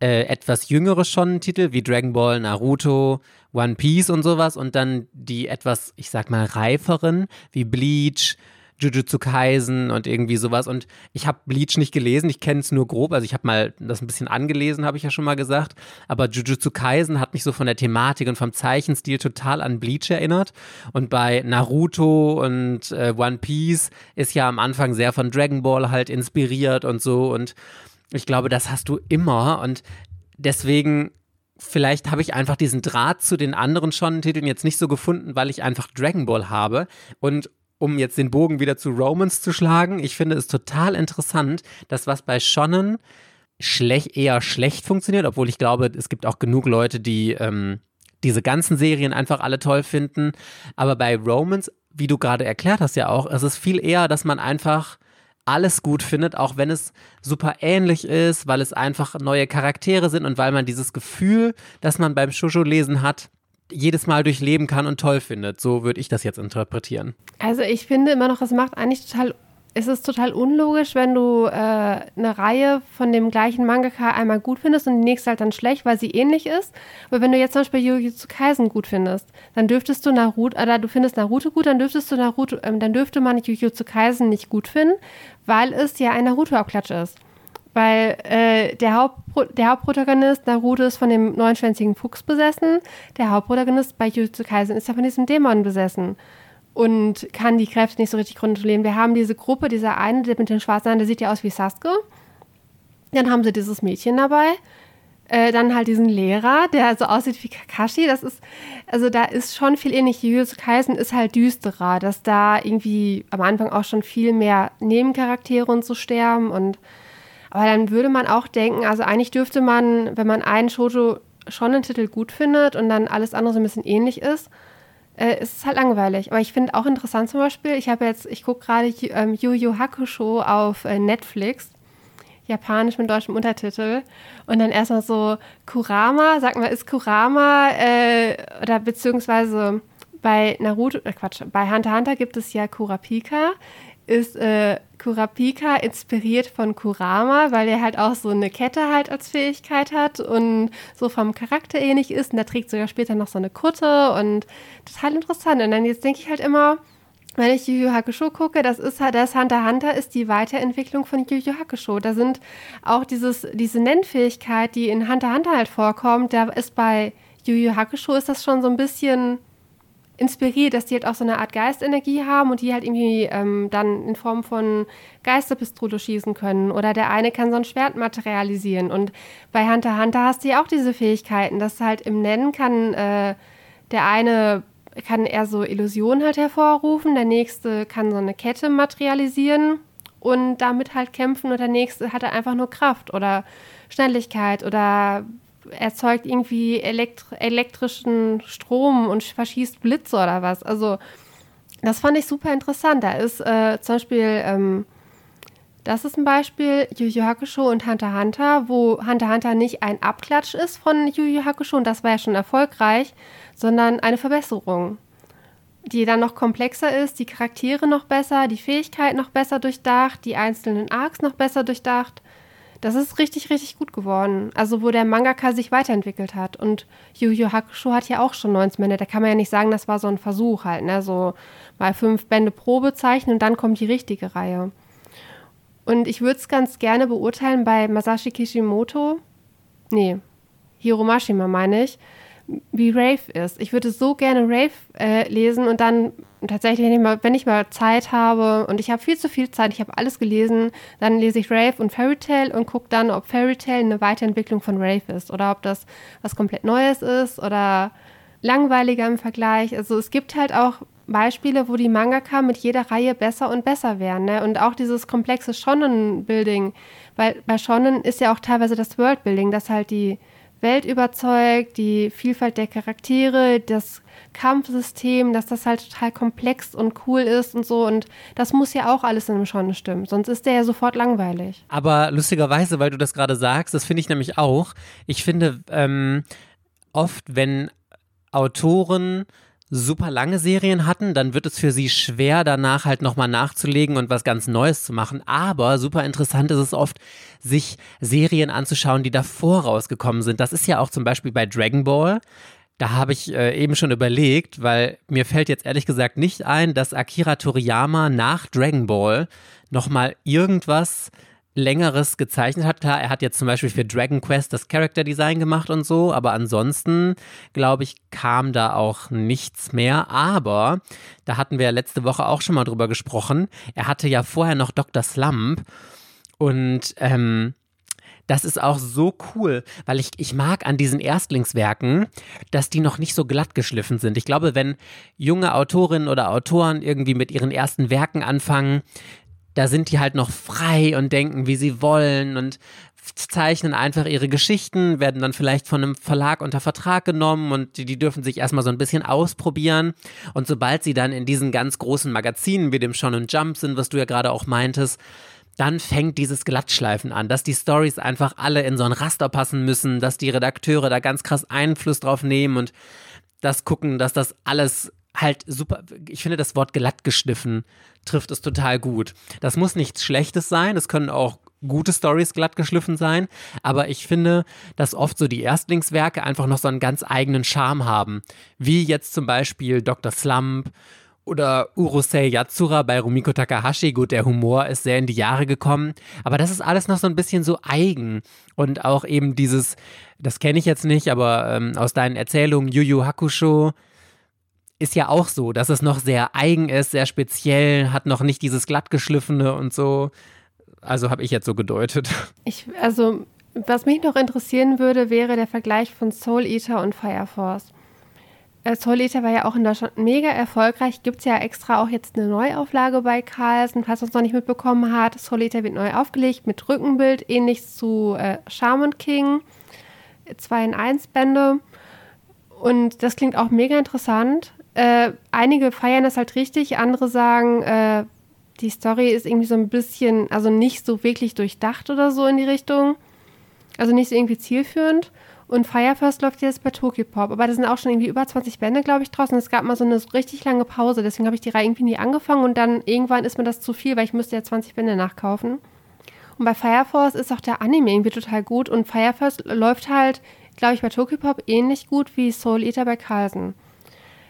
äh, etwas jüngere Shonen-Titel wie Dragon Ball, Naruto, One Piece und sowas und dann die etwas, ich sag mal, reiferen wie Bleach, Jujutsu Kaisen und irgendwie sowas. Und ich habe Bleach nicht gelesen, ich kenne es nur grob. Also ich habe mal das ein bisschen angelesen, habe ich ja schon mal gesagt. Aber Jujutsu Kaisen hat mich so von der Thematik und vom Zeichenstil total an Bleach erinnert. Und bei Naruto und äh, One Piece ist ja am Anfang sehr von Dragon Ball halt inspiriert und so. Und ich glaube, das hast du immer. Und deswegen vielleicht habe ich einfach diesen Draht zu den anderen Shonen-Titeln jetzt nicht so gefunden, weil ich einfach Dragon Ball habe. Und um jetzt den Bogen wieder zu Romans zu schlagen, ich finde es total interessant, dass was bei Shonen schlecht, eher schlecht funktioniert, obwohl ich glaube, es gibt auch genug Leute, die ähm, diese ganzen Serien einfach alle toll finden. Aber bei Romans, wie du gerade erklärt hast ja auch, es ist viel eher, dass man einfach alles gut findet, auch wenn es super ähnlich ist, weil es einfach neue Charaktere sind und weil man dieses Gefühl, das man beim Shoujo-Lesen hat, jedes Mal durchleben kann und toll findet. So würde ich das jetzt interpretieren. Also ich finde immer noch, es macht eigentlich total, es ist total unlogisch, wenn du äh, eine Reihe von dem gleichen Mangaka einmal gut findest und die nächste halt dann schlecht, weil sie ähnlich ist. Aber wenn du jetzt zum Beispiel Jujutsu Kaisen gut findest, dann dürftest du Naruto, oder du findest Naruto gut, dann dürftest du Naruto, ähm, dann dürfte man Jujutsu Kaisen nicht gut finden, weil es ja ein Naruto-Abklatsch ist. Weil äh, der, Hauptpro der Hauptprotagonist Naruto ist von dem neunschwänzigen Fuchs besessen. Der Hauptprotagonist bei Jujutsu Kaisen ist ja von diesem Dämon besessen und kann die Kräfte nicht so richtig kontrollieren. Wir haben diese Gruppe, dieser eine, der mit den schwarzen Haaren, der sieht ja aus wie Sasuke. Dann haben sie dieses Mädchen dabei. Äh, dann halt diesen Lehrer, der so aussieht wie Kakashi. Das ist, also da ist schon viel ähnlich. Jujutsu Kaisen ist halt düsterer, dass da irgendwie am Anfang auch schon viel mehr Nebencharaktere und so sterben und aber dann würde man auch denken, also eigentlich dürfte man, wenn man einen Shoujo schon einen Titel gut findet und dann alles andere so ein bisschen ähnlich ist, äh, ist es halt langweilig. Aber ich finde auch interessant zum Beispiel, ich habe jetzt, ich gucke gerade ähm, Yu Yu Hakusho auf äh, Netflix, japanisch mit deutschem Untertitel. Und dann erstmal so Kurama, sag mal, ist Kurama äh, oder beziehungsweise bei Naruto, äh Quatsch, bei Hunter x Hunter gibt es ja Kurapika ist äh, Kurapika inspiriert von Kurama, weil er halt auch so eine Kette halt als Fähigkeit hat und so vom Charakter ähnlich ist. Und der trägt sogar später noch so eine Kutte und total interessant. Und dann jetzt denke ich halt immer, wenn ich Yu Yu Hakusho gucke, das ist halt, das Hunter Hunter ist die Weiterentwicklung von Yu Yu Hakusho. Da sind auch dieses, diese Nennfähigkeit, die in Hunter Hunter halt vorkommt, da ist bei Yu Yu Hakusho ist das schon so ein bisschen inspiriert, dass die halt auch so eine Art Geistenergie haben und die halt irgendwie ähm, dann in Form von Geisterpistole schießen können. Oder der eine kann so ein Schwert materialisieren. Und bei Hunter Hunter hast du ja auch diese Fähigkeiten, dass halt im Nennen kann äh, der eine kann eher so Illusionen halt hervorrufen, der nächste kann so eine Kette materialisieren und damit halt kämpfen und der nächste hat einfach nur Kraft oder Schnelligkeit oder erzeugt irgendwie elektr elektrischen Strom und verschießt Blitze oder was. Also das fand ich super interessant. Da ist äh, zum Beispiel, ähm, das ist ein Beispiel, Yu Yu Hakusho und Hunter Hunter, wo Hunter Hunter nicht ein Abklatsch ist von Yu Yu Hakusho, und das war ja schon erfolgreich, sondern eine Verbesserung, die dann noch komplexer ist, die Charaktere noch besser, die Fähigkeit noch besser durchdacht, die einzelnen Arcs noch besser durchdacht. Das ist richtig, richtig gut geworden. Also, wo der Mangaka sich weiterentwickelt hat. Und Yu Yu Hakusho hat ja auch schon 19 Bände. Da kann man ja nicht sagen, das war so ein Versuch halt, ne? So mal fünf Bände Probe zeichnen und dann kommt die richtige Reihe. Und ich würde es ganz gerne beurteilen bei Masashi Kishimoto. Nee, Hiromashima meine ich wie Rave ist. Ich würde so gerne Rave äh, lesen und dann tatsächlich, wenn ich, mal, wenn ich mal Zeit habe und ich habe viel zu viel Zeit, ich habe alles gelesen, dann lese ich Rave und Fairy Tale und gucke dann, ob Fairy Tale eine Weiterentwicklung von Rave ist oder ob das was komplett Neues ist oder langweiliger im Vergleich. Also es gibt halt auch Beispiele, wo die Mangaka mit jeder Reihe besser und besser werden. Ne? Und auch dieses komplexe Shonen-Building, weil bei Shonen ist ja auch teilweise das World-Building, dass halt die Welt überzeugt, die Vielfalt der Charaktere, das Kampfsystem, dass das halt total komplex und cool ist und so. Und das muss ja auch alles in einem Schon stimmen, sonst ist der ja sofort langweilig. Aber lustigerweise, weil du das gerade sagst, das finde ich nämlich auch. Ich finde ähm, oft, wenn Autoren super lange Serien hatten, dann wird es für sie schwer, danach halt nochmal nachzulegen und was ganz Neues zu machen. Aber super interessant ist es oft, sich Serien anzuschauen, die davor rausgekommen sind. Das ist ja auch zum Beispiel bei Dragon Ball. Da habe ich äh, eben schon überlegt, weil mir fällt jetzt ehrlich gesagt nicht ein, dass Akira Toriyama nach Dragon Ball nochmal irgendwas längeres gezeichnet hat. Klar, er hat jetzt zum Beispiel für Dragon Quest das Character Design gemacht und so, aber ansonsten, glaube ich, kam da auch nichts mehr. Aber da hatten wir letzte Woche auch schon mal drüber gesprochen. Er hatte ja vorher noch Dr. Slump und ähm, das ist auch so cool, weil ich, ich mag an diesen Erstlingswerken, dass die noch nicht so glatt geschliffen sind. Ich glaube, wenn junge Autorinnen oder Autoren irgendwie mit ihren ersten Werken anfangen, da sind die halt noch frei und denken, wie sie wollen und zeichnen einfach ihre Geschichten, werden dann vielleicht von einem Verlag unter Vertrag genommen und die, die dürfen sich erstmal so ein bisschen ausprobieren. Und sobald sie dann in diesen ganz großen Magazinen wie dem Shonen Jump sind, was du ja gerade auch meintest, dann fängt dieses Glattschleifen an, dass die Stories einfach alle in so ein Raster passen müssen, dass die Redakteure da ganz krass Einfluss drauf nehmen und das gucken, dass das alles halt super, ich finde das Wort glatt geschliffen trifft es total gut. Das muss nichts Schlechtes sein, es können auch gute Stories glatt geschliffen sein, aber ich finde, dass oft so die Erstlingswerke einfach noch so einen ganz eigenen Charme haben. Wie jetzt zum Beispiel Dr. Slump oder Urusei Yatsura bei Rumiko Takahashi. Gut, der Humor ist sehr in die Jahre gekommen, aber das ist alles noch so ein bisschen so eigen. Und auch eben dieses, das kenne ich jetzt nicht, aber ähm, aus deinen Erzählungen, Yu Yu Hakusho, ist ja auch so, dass es noch sehr eigen ist, sehr speziell, hat noch nicht dieses glattgeschliffene und so. Also habe ich jetzt so gedeutet. Ich, also, was mich noch interessieren würde, wäre der Vergleich von Soul Eater und Fire Force. Äh, Soul Eater war ja auch in Deutschland mega erfolgreich. Gibt es ja extra auch jetzt eine Neuauflage bei Carlsen, falls man es noch nicht mitbekommen hat. Soul Eater wird neu aufgelegt mit Rückenbild, ähnlich zu äh, King. 2 in 1 Bände. Und das klingt auch mega interessant. Äh, einige feiern das halt richtig, andere sagen, äh, die Story ist irgendwie so ein bisschen, also nicht so wirklich durchdacht oder so in die Richtung. Also nicht so irgendwie zielführend. Und Firefirst läuft jetzt bei Tokipop. Aber da sind auch schon irgendwie über 20 Bände, glaube ich, draußen. Es gab mal so eine richtig lange Pause. Deswegen habe ich die Reihe irgendwie nie angefangen. Und dann irgendwann ist mir das zu viel, weil ich müsste ja 20 Bände nachkaufen. Und bei Fire Force ist auch der Anime irgendwie total gut. Und Fire First läuft halt, glaube ich, bei Tokipop ähnlich gut wie Soul Eater bei Carlsen.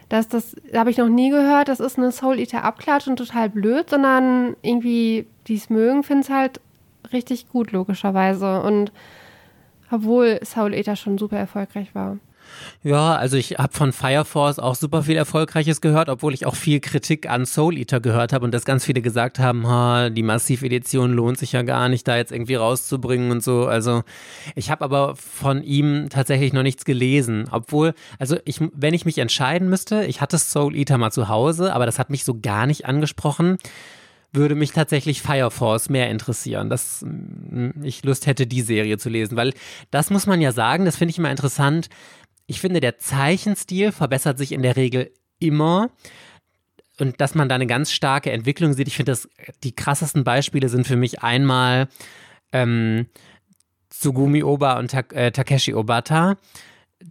Das, das habe ich noch nie gehört, das ist eine Soul Eater Abklatsch und total blöd, sondern irgendwie, die es mögen, finden es halt richtig gut, logischerweise. Und obwohl Soul Eater schon super erfolgreich war. Ja, also ich habe von Fire Force auch super viel Erfolgreiches gehört, obwohl ich auch viel Kritik an Soul Eater gehört habe und dass ganz viele gesagt haben, ha, die Massiv-Edition lohnt sich ja gar nicht, da jetzt irgendwie rauszubringen und so. Also ich habe aber von ihm tatsächlich noch nichts gelesen, obwohl, also ich, wenn ich mich entscheiden müsste, ich hatte Soul Eater mal zu Hause, aber das hat mich so gar nicht angesprochen würde mich tatsächlich Fire Force mehr interessieren, dass hm, ich Lust hätte, die Serie zu lesen, weil das muss man ja sagen, das finde ich immer interessant ich finde, der Zeichenstil verbessert sich in der Regel immer. Und dass man da eine ganz starke Entwicklung sieht. Ich finde, die krassesten Beispiele sind für mich einmal ähm, Tsugumi Oba und Ta äh, Takeshi Obata.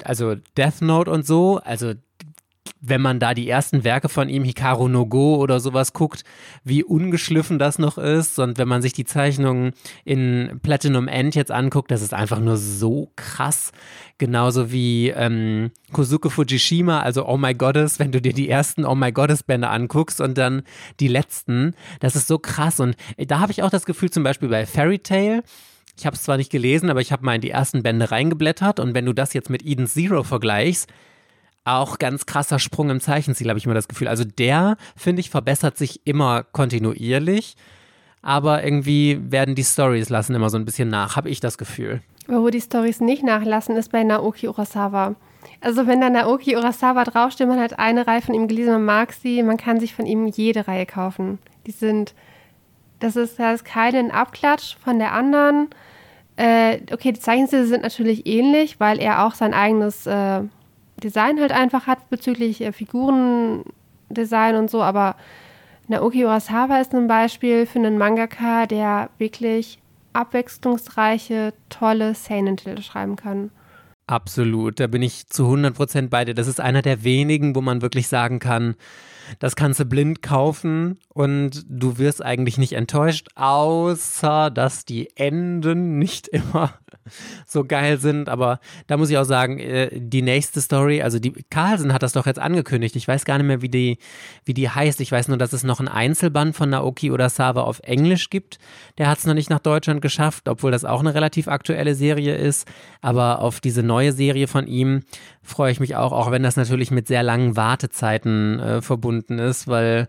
Also Death Note und so. Also wenn man da die ersten Werke von ihm, Hikaru no Go oder sowas guckt, wie ungeschliffen das noch ist. Und wenn man sich die Zeichnungen in Platinum End jetzt anguckt, das ist einfach nur so krass. Genauso wie ähm, Kosuke Fujishima, also Oh My Goddess, wenn du dir die ersten Oh My Goddess Bände anguckst und dann die letzten, das ist so krass. Und da habe ich auch das Gefühl, zum Beispiel bei Fairy Tale, ich habe es zwar nicht gelesen, aber ich habe mal in die ersten Bände reingeblättert und wenn du das jetzt mit Eden Zero vergleichst, auch ganz krasser Sprung im Zeichenziel, habe ich immer das Gefühl. Also der, finde ich, verbessert sich immer kontinuierlich, aber irgendwie werden die Stories lassen immer so ein bisschen nach, habe ich das Gefühl. Aber wo die Stories nicht nachlassen, ist bei Naoki Urasawa. Also wenn da Naoki Urasawa draufsteht, man hat eine Reihe von ihm gelesen, man mag sie, man kann sich von ihm jede Reihe kaufen. Die sind, das ist, das ist keinen Abklatsch von der anderen. Äh, okay, die Zeichenstile sind natürlich ähnlich, weil er auch sein eigenes äh, Design halt einfach hat bezüglich äh, Figurendesign und so, aber Naoki Urasawa ist ein Beispiel für einen Mangaka, der wirklich abwechslungsreiche, tolle Seinen-Titel schreiben kann. Absolut, da bin ich zu 100% bei dir. Das ist einer der wenigen, wo man wirklich sagen kann, das kannst du blind kaufen und du wirst eigentlich nicht enttäuscht, außer dass die Enden nicht immer so geil sind. Aber da muss ich auch sagen, äh, die nächste Story, also die Carlsen hat das doch jetzt angekündigt. Ich weiß gar nicht mehr, wie die, wie die heißt. Ich weiß nur, dass es noch ein Einzelband von Naoki oder Sava auf Englisch gibt. Der hat es noch nicht nach Deutschland geschafft, obwohl das auch eine relativ aktuelle Serie ist. Aber auf diese neue Serie von ihm freue ich mich auch, auch wenn das natürlich mit sehr langen Wartezeiten äh, verbunden ist, weil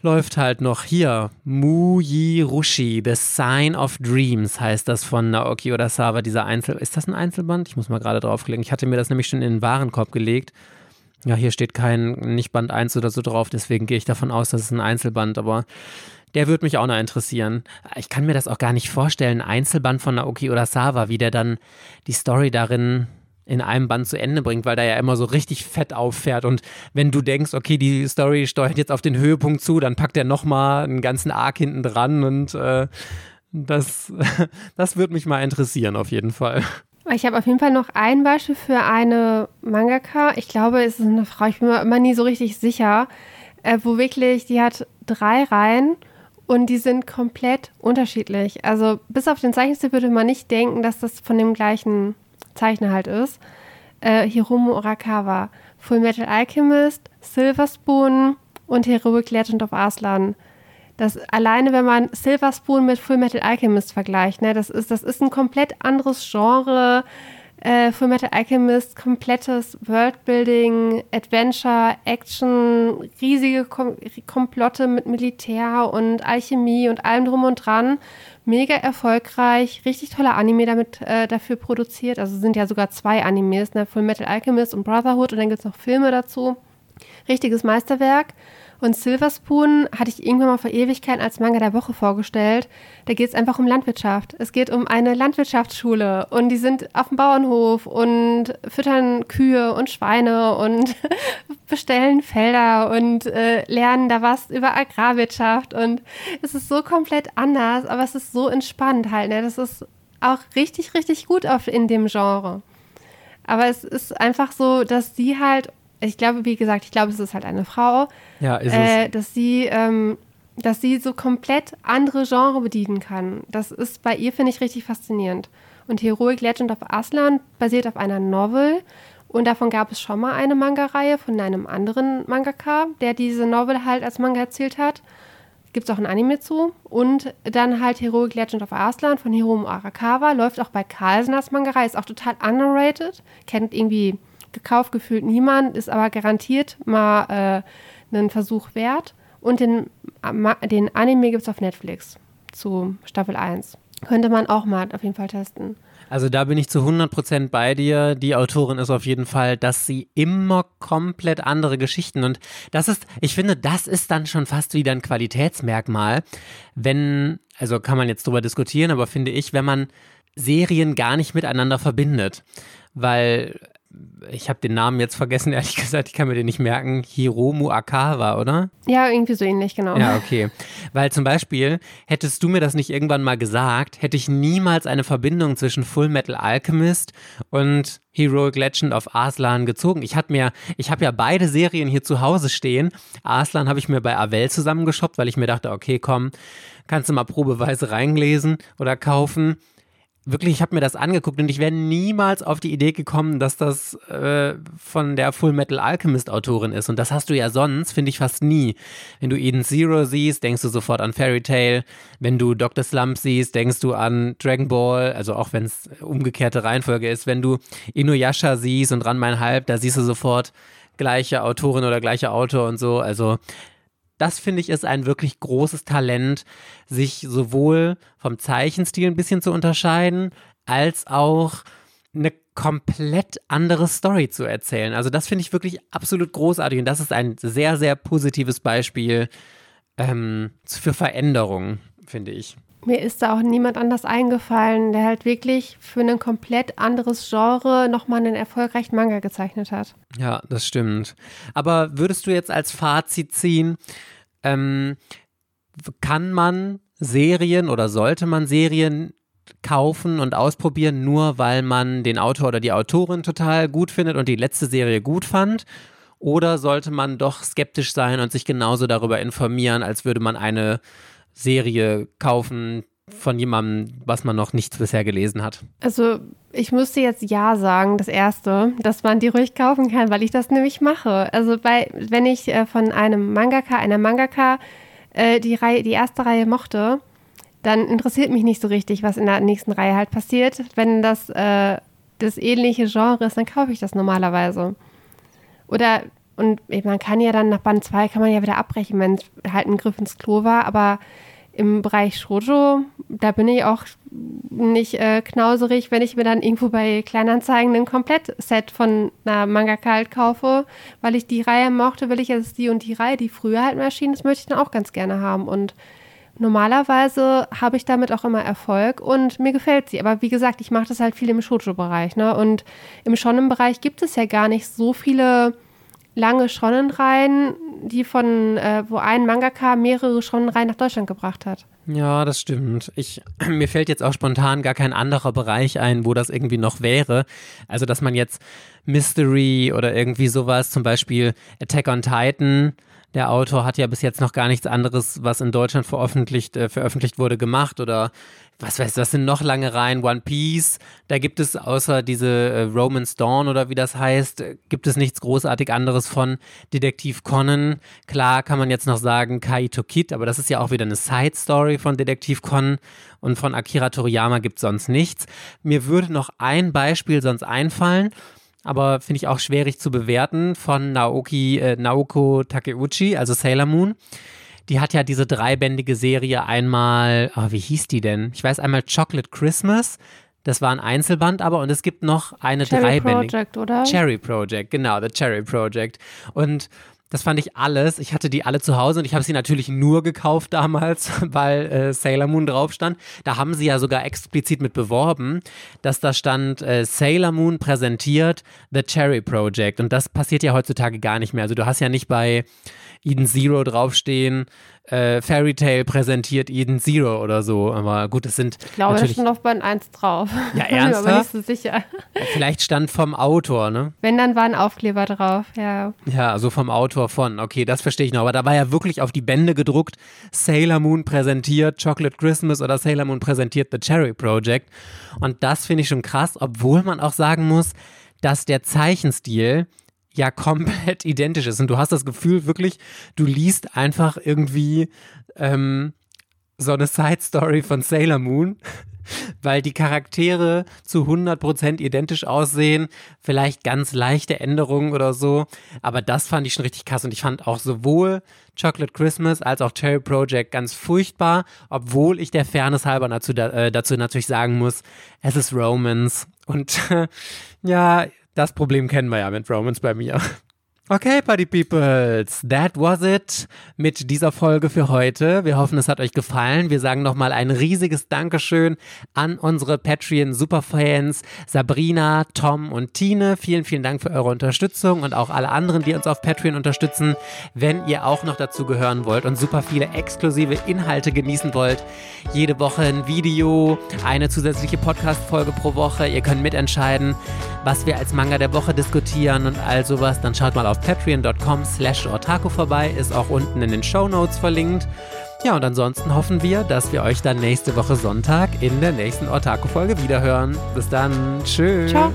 läuft halt noch hier. Muyi Rushi, The Sign of Dreams heißt das von Naoki Urasawa, dieser Einzel... Ist das ein Einzelband? Ich muss mal gerade draufklicken. Ich hatte mir das nämlich schon in den Warenkorb gelegt. Ja, hier steht kein, nicht Band 1 oder so drauf, deswegen gehe ich davon aus, dass es ein Einzelband, aber der würde mich auch noch interessieren. Ich kann mir das auch gar nicht vorstellen, ein Einzelband von Naoki Urasawa, wie der dann die Story darin in einem Band zu Ende bringt, weil da ja immer so richtig fett auffährt. Und wenn du denkst, okay, die Story steuert jetzt auf den Höhepunkt zu, dann packt er nochmal einen ganzen Arc hinten dran und äh, das, das würde mich mal interessieren, auf jeden Fall. Ich habe auf jeden Fall noch ein Beispiel für eine Mangaka. Ich glaube, es ist eine Frau, ich bin mir immer nie so richtig sicher, äh, wo wirklich, die hat drei Reihen und die sind komplett unterschiedlich. Also bis auf den Zeichenstil würde man nicht denken, dass das von dem gleichen Zeichner halt ist. Äh, Hiromu Arakawa, Full Metal Alchemist, Silver Spoon und Heroic Legend of Aslan. Das alleine, wenn man Silver Spoon mit Full Metal Alchemist vergleicht, ne, das ist, das ist ein komplett anderes Genre. Äh, Full Metal Alchemist, komplettes Worldbuilding, Adventure, Action, riesige Kom Komplotte mit Militär und Alchemie und allem drum und dran mega erfolgreich, richtig toller Anime damit äh, dafür produziert. Also sind ja sogar zwei Animes, ne? Full Metal Alchemist und Brotherhood und dann gibt es noch Filme dazu. Richtiges Meisterwerk. Und Silver Spoon hatte ich irgendwann mal vor Ewigkeiten als Manga der Woche vorgestellt. Da geht es einfach um Landwirtschaft. Es geht um eine Landwirtschaftsschule und die sind auf dem Bauernhof und füttern Kühe und Schweine und bestellen Felder und äh, lernen da was über Agrarwirtschaft. Und es ist so komplett anders, aber es ist so entspannt halt. Ne? Das ist auch richtig, richtig gut auf, in dem Genre. Aber es ist einfach so, dass sie halt ich glaube, wie gesagt, ich glaube, es ist halt eine Frau. Ja, ist äh, es. Dass sie, ähm, dass sie so komplett andere Genre bedienen kann. Das ist bei ihr, finde ich, richtig faszinierend. Und Heroic Legend of Aslan basiert auf einer Novel Und davon gab es schon mal eine Manga-Reihe von einem anderen Mangaka, der diese Novel halt als Manga erzählt hat. Gibt es auch ein Anime zu. Und dann halt Heroic Legend of Arslan von Hiromu Arakawa. Läuft auch bei Carlsen als Manga-Reihe. Ist auch total underrated. Kennt irgendwie gekauft gefühlt niemand. Ist aber garantiert mal äh, einen Versuch wert. Und den, den Anime gibt es auf Netflix zu Staffel 1. Könnte man auch mal auf jeden Fall testen. Also da bin ich zu 100% bei dir. Die Autorin ist auf jeden Fall, dass sie immer komplett andere Geschichten und das ist, ich finde, das ist dann schon fast wieder ein Qualitätsmerkmal, wenn, also kann man jetzt drüber diskutieren, aber finde ich, wenn man Serien gar nicht miteinander verbindet. Weil ich habe den Namen jetzt vergessen, ehrlich gesagt, ich kann mir den nicht merken. Hiromu Akawa, oder? Ja, irgendwie so ähnlich, genau. Ja, okay. Weil zum Beispiel, hättest du mir das nicht irgendwann mal gesagt, hätte ich niemals eine Verbindung zwischen Full Metal Alchemist und Heroic Legend of Arslan gezogen. Ich hatte mir, ich habe ja beide Serien hier zu Hause stehen. Arslan habe ich mir bei Avel zusammengeshoppt, weil ich mir dachte, okay, komm, kannst du mal probeweise reinlesen oder kaufen wirklich, ich habe mir das angeguckt und ich wäre niemals auf die Idee gekommen, dass das äh, von der Full Metal Alchemist Autorin ist. Und das hast du ja sonst, finde ich, fast nie. Wenn du Eden Zero siehst, denkst du sofort an Fairy Tail. Wenn du Dr. Slump siehst, denkst du an Dragon Ball, also auch wenn es umgekehrte Reihenfolge ist. Wenn du Inuyasha siehst und Ran Halb, da siehst du sofort gleiche Autorin oder gleicher Autor und so. Also das finde ich ist ein wirklich großes Talent, sich sowohl vom Zeichenstil ein bisschen zu unterscheiden, als auch eine komplett andere Story zu erzählen. Also das finde ich wirklich absolut großartig und das ist ein sehr, sehr positives Beispiel ähm, für Veränderung, finde ich. Mir ist da auch niemand anders eingefallen, der halt wirklich für ein komplett anderes Genre nochmal einen erfolgreichen Manga gezeichnet hat. Ja, das stimmt. Aber würdest du jetzt als Fazit ziehen, ähm, kann man Serien oder sollte man Serien kaufen und ausprobieren, nur weil man den Autor oder die Autorin total gut findet und die letzte Serie gut fand? Oder sollte man doch skeptisch sein und sich genauso darüber informieren, als würde man eine Serie kaufen, von jemandem, was man noch nicht bisher gelesen hat? Also ich müsste jetzt ja sagen, das erste, dass man die ruhig kaufen kann, weil ich das nämlich mache. Also bei, wenn ich äh, von einem Mangaka, einer Mangaka äh, die, Reihe, die erste Reihe mochte, dann interessiert mich nicht so richtig, was in der nächsten Reihe halt passiert. Wenn das äh, das ähnliche Genre ist, dann kaufe ich das normalerweise. Oder, und man kann ja dann nach Band 2 kann man ja wieder abbrechen, wenn es halt ein Griff ins Klo war, aber im Bereich Shoujo, da bin ich auch nicht äh, knauserig, wenn ich mir dann irgendwo bei Kleinanzeigen ein Komplettset von einer Mangaka halt kaufe, weil ich die Reihe mochte, will ich jetzt die und die Reihe, die früher halt erschienen ist, möchte ich dann auch ganz gerne haben und normalerweise habe ich damit auch immer Erfolg und mir gefällt sie. Aber wie gesagt, ich mache das halt viel im Shoujo-Bereich. Ne? Und im Shonen-Bereich gibt es ja gar nicht so viele lange Schonenreihen, die von, äh, wo ein Mangaka mehrere Schonenreihen nach Deutschland gebracht hat. Ja, das stimmt. Ich, mir fällt jetzt auch spontan gar kein anderer Bereich ein, wo das irgendwie noch wäre. Also, dass man jetzt Mystery oder irgendwie sowas, zum Beispiel Attack on Titan, der Autor hat ja bis jetzt noch gar nichts anderes, was in Deutschland veröffentlicht, äh, veröffentlicht wurde, gemacht oder was weiß, was sind noch lange Reihen? One Piece, da gibt es außer diese äh, Romance Dawn oder wie das heißt, gibt es nichts großartig anderes von Detektiv Conan. Klar kann man jetzt noch sagen Kaito Kid, aber das ist ja auch wieder eine Side Story von Detektiv Conan und von Akira Toriyama gibt es sonst nichts. Mir würde noch ein Beispiel sonst einfallen aber finde ich auch schwierig zu bewerten, von Naoki, äh, Naoko Takeuchi, also Sailor Moon. Die hat ja diese dreibändige Serie einmal, oh, wie hieß die denn? Ich weiß einmal Chocolate Christmas. Das war ein Einzelband, aber und es gibt noch eine Cherry dreibändige. Project, oder? Cherry Project, genau, The Cherry Project. Und das fand ich alles. Ich hatte die alle zu Hause und ich habe sie natürlich nur gekauft damals, weil äh, Sailor Moon drauf stand. Da haben sie ja sogar explizit mit beworben, dass da stand äh, Sailor Moon präsentiert The Cherry Project. Und das passiert ja heutzutage gar nicht mehr. Also du hast ja nicht bei Eden Zero draufstehen, äh, Fairy Tale präsentiert Eden Zero oder so. Aber gut, es sind. Ich glaube, da stand auf Band 1 drauf. Ja, Bin mir aber ernsthaft? nicht so sicher. Vielleicht stand vom Autor, ne? Wenn, dann war ein Aufkleber drauf, ja. Ja, also vom Autor von. Okay, das verstehe ich noch. Aber da war ja wirklich auf die Bände gedruckt, Sailor Moon präsentiert Chocolate Christmas oder Sailor Moon präsentiert The Cherry Project. Und das finde ich schon krass, obwohl man auch sagen muss, dass der Zeichenstil ja komplett identisch ist. Und du hast das Gefühl wirklich, du liest einfach irgendwie ähm, so eine Side-Story von Sailor Moon, weil die Charaktere zu 100% identisch aussehen, vielleicht ganz leichte Änderungen oder so, aber das fand ich schon richtig krass. Und ich fand auch sowohl Chocolate Christmas als auch Cherry Project ganz furchtbar, obwohl ich der Fairness halber dazu, äh, dazu natürlich sagen muss, es ist Romance. Und ja, das Problem kennen wir ja mit Romance bei mir. Okay, Party Peoples, that was it mit dieser Folge für heute. Wir hoffen, es hat euch gefallen. Wir sagen nochmal ein riesiges Dankeschön an unsere Patreon-Superfans Sabrina, Tom und Tine. Vielen, vielen Dank für eure Unterstützung und auch alle anderen, die uns auf Patreon unterstützen. Wenn ihr auch noch dazu gehören wollt und super viele exklusive Inhalte genießen wollt, jede Woche ein Video, eine zusätzliche Podcast-Folge pro Woche. Ihr könnt mitentscheiden, was wir als Manga der Woche diskutieren und all sowas. Dann schaut mal auf patreon.com slash otaku vorbei, ist auch unten in den Show Notes verlinkt. Ja, und ansonsten hoffen wir, dass wir euch dann nächste Woche Sonntag in der nächsten Otaku-Folge wiederhören. Bis dann. Tschüss. Ciao.